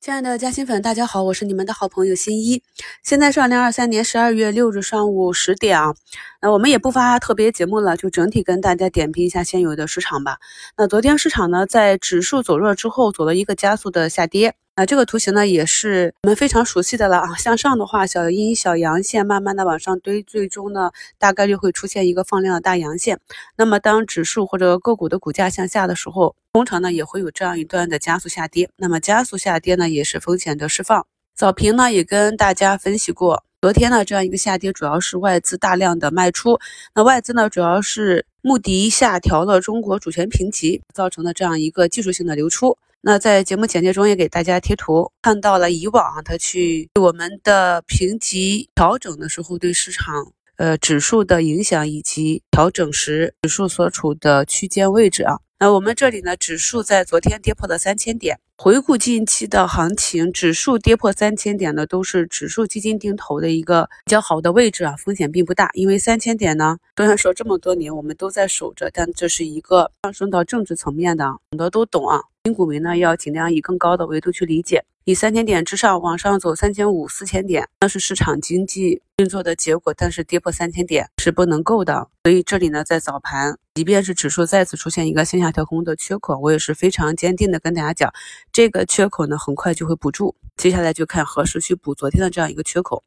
亲爱的嘉兴粉，大家好，我是你们的好朋友新一。现在是二零二三年十二月六日上午十点啊，那我们也不发特别节目了，就整体跟大家点评一下现有的市场吧。那昨天市场呢，在指数走弱之后，走了一个加速的下跌。那这个图形呢，也是我们非常熟悉的了啊。向上的话，小阴小阳线慢慢的往上堆，最终呢，大概率会出现一个放量的大阳线。那么当指数或者个股的股价向下的时候，通常呢也会有这样一段的加速下跌。那么加速下跌呢，也是风险的释放。早评呢也跟大家分析过，昨天呢这样一个下跌，主要是外资大量的卖出。那外资呢，主要是穆迪下调了中国主权评级，造成的这样一个技术性的流出。那在节目简介中也给大家贴图，看到了以往啊，它去我们的评级调整的时候，对市场呃指数的影响，以及调整时指数所处的区间位置啊。那我们这里呢，指数在昨天跌破了三千点。回顾近期的行情，指数跌破三千点呢，都是指数基金定投的一个比较好的位置啊，风险并不大。因为三千点呢，虽然说这么多年我们都在守着，但这是一个上升到政治层面的，懂的都懂啊。新股民呢，要尽量以更高的维度去理解，以三千点之上往上走三千五、四千点，那是市场经济运作的结果。但是跌破三千点是不能够的，所以这里呢，在早盘。即便是指数再次出现一个向下调空的缺口，我也是非常坚定的跟大家讲，这个缺口呢很快就会补住，接下来就看何时去补昨天的这样一个缺口。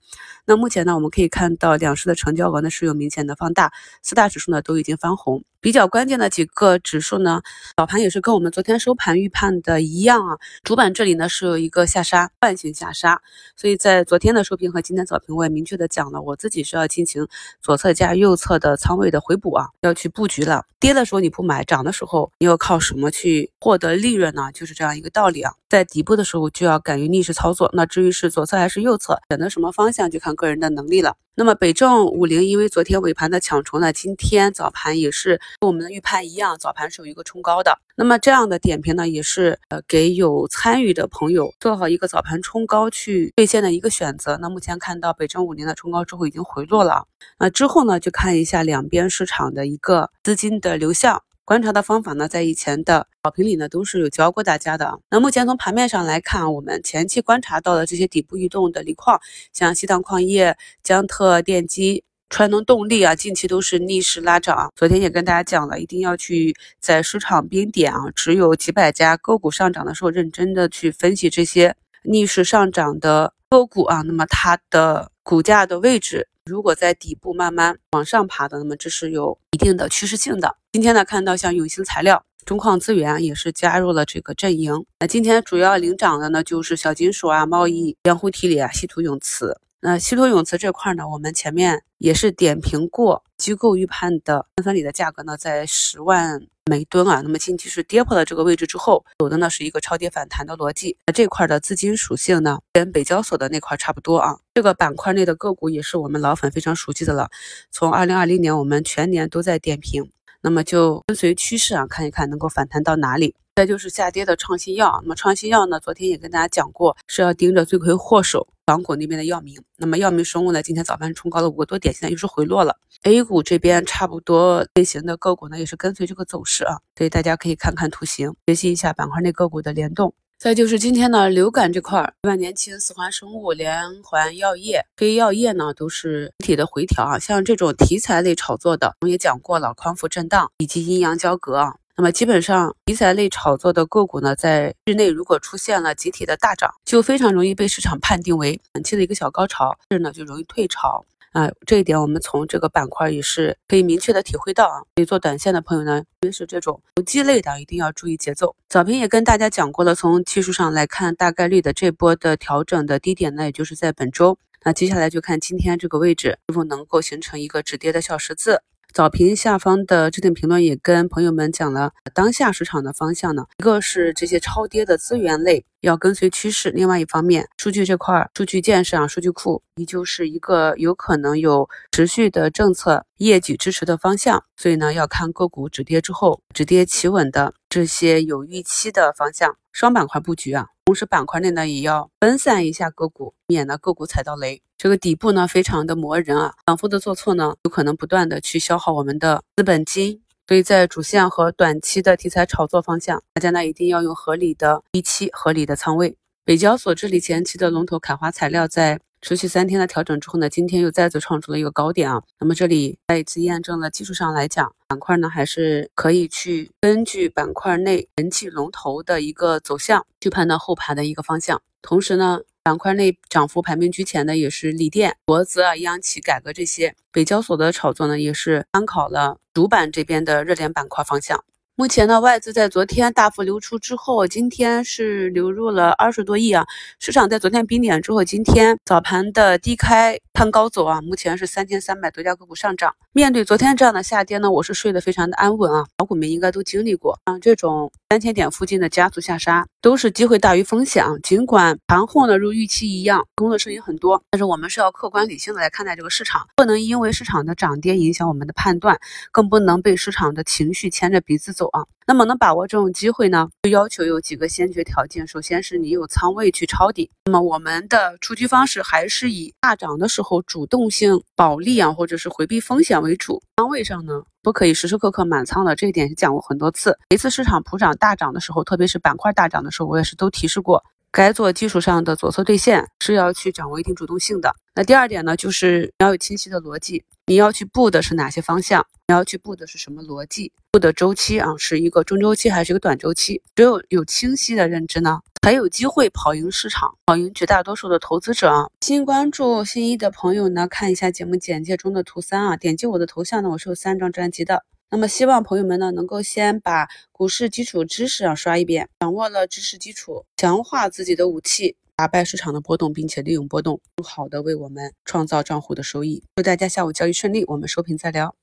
那目前呢，我们可以看到两市的成交额呢是有明显的放大，四大指数呢都已经翻红。比较关键的几个指数呢，早盘也是跟我们昨天收盘预判的一样啊，主板这里呢是有一个下杀，惯性下杀，所以在昨天的收评和今天早评我也明确的讲了，我自己是要进行左侧加右侧的仓位的回补啊，要去布局了。跌的时候你不买，涨的时候你又靠什么去获得利润呢？就是这样一个道理啊。在底部的时候就要敢于逆势操作。那至于是左侧还是右侧，选择什么方向就看个人的能力了。那么北证五零因为昨天尾盘的抢筹呢，今天早盘也是跟我们的预判一样，早盘是有一个冲高的。那么这样的点评呢，也是呃给有参与的朋友做好一个早盘冲高去兑现的一个选择。那目前看到北证五零的冲高之后已经回落了，那之后呢就看一下两边市场的一个资金的流向。观察的方法呢，在以前的好评里呢都是有教过大家的。那目前从盘面上来看，我们前期观察到的这些底部异动的锂矿，像西藏矿业、江特电机、川能动力啊，近期都是逆势拉涨。昨天也跟大家讲了，一定要去在市场冰点啊，只有几百家个股上涨的时候，认真的去分析这些逆势上涨的个股啊，那么它的股价的位置。如果在底部慢慢往上爬的，那么这是有一定的趋势性的。今天呢，看到像永兴材料、中矿资源也是加入了这个阵营。那今天主要领涨的呢，就是小金属啊、贸易、盐湖提锂啊、稀土永磁。那稀土永磁这块呢，我们前面也是点评过，机构预判的碳酸锂的价格呢在十万。每吨啊，那么近期是跌破了这个位置之后，走的呢是一个超跌反弹的逻辑。那这块的资金属性呢，跟北交所的那块差不多啊。这个板块内的个股也是我们老粉非常熟悉的了。从二零二零年我们全年都在点评，那么就跟随趋势啊，看一看能够反弹到哪里。再就是下跌的创新药，那么创新药呢，昨天也跟大家讲过，是要盯着罪魁祸首港股那边的药明。那么药明生物呢，今天早盘冲高了五个多点，现在又是回落了。A 股这边差不多类型的个股呢，也是跟随这个走势啊，所以大家可以看看图形，学习一下板块内个股的联动。再就是今天呢，流感这块，万年青、四环生物、连环药业、黑药业呢，都是整体的回调啊。像这种题材类炒作的，我们也讲过了，匡扶震荡以及阴阳交隔啊。那么基本上题材类炒作的个股呢，在日内如果出现了集体的大涨，就非常容易被市场判定为短期的一个小高潮，日呢就容易退潮啊。这一点我们从这个板块也是可以明确的体会到啊。所以做短线的朋友呢，特别是这种投机类的，一定要注意节奏。早评也跟大家讲过了，从技术上来看，大概率的这波的调整的低点呢，也就是在本周。那接下来就看今天这个位置是否能够形成一个止跌的小十字。早评下方的置顶评论也跟朋友们讲了当下市场的方向呢，一个是这些超跌的资源类要跟随趋势，另外一方面数据这块数据建设啊，数据库依旧是一个有可能有持续的政策业绩支持的方向，所以呢要看个股止跌之后止跌企稳的这些有预期的方向，双板块布局啊，同时板块内呢也要分散一下个股，免得个股踩到雷。这个底部呢，非常的磨人啊，反复的做错呢，有可能不断的去消耗我们的资本金，所以在主线和短期的题材炒作方向，大家呢一定要用合理的预期、合理的仓位。北交所这里前期的龙头凯华材料在持续三天的调整之后呢，今天又再次创出了一个高点啊。那么这里再一次验证了技术上来讲，板块呢还是可以去根据板块内人气龙头的一个走向去判断后盘的一个方向。同时呢，板块内涨幅排名居前的也是锂电、国资啊、央企改革这些。北交所的炒作呢，也是参考了主板这边的热点板块方向。目前呢，外资在昨天大幅流出之后，今天是流入了二十多亿啊。市场在昨天冰点之后，今天早盘的低开探高走啊，目前是三千三百多家个股上涨。面对昨天这样的下跌呢，我是睡得非常的安稳啊。小股民应该都经历过啊，这种三千点附近的加速下杀，都是机会大于风险啊。尽管盘后呢如预期一样，工作声音很多，但是我们是要客观理性的来看待这个市场，不能因为市场的涨跌影响我们的判断，更不能被市场的情绪牵着鼻子走。啊，那么能把握这种机会呢，就要求有几个先决条件。首先是你有仓位去抄底。那么我们的出局方式还是以大涨的时候后主动性保利啊，或者是回避风险为主。仓位上呢，不可以时时刻刻满仓的，这一点是讲过很多次。每次市场普涨大涨的时候，特别是板块大涨的时候，我也是都提示过。该做技术上的左侧兑现是要去掌握一定主动性的。那第二点呢，就是你要有清晰的逻辑，你要去布的是哪些方向，你要去布的是什么逻辑，布的周期啊，是一个中周期还是一个短周期？只有有清晰的认知呢，才有机会跑赢市场，跑赢绝大多数的投资者啊。新关注新一的朋友呢，看一下节目简介中的图三啊，点击我的头像呢，我是有三张专辑的。那么希望朋友们呢，能够先把股市基础知识啊刷一遍，掌握了知识基础，强化自己的武器，打败市场的波动，并且利用波动，更好的为我们创造账户的收益。祝大家下午交易顺利，我们收评再聊。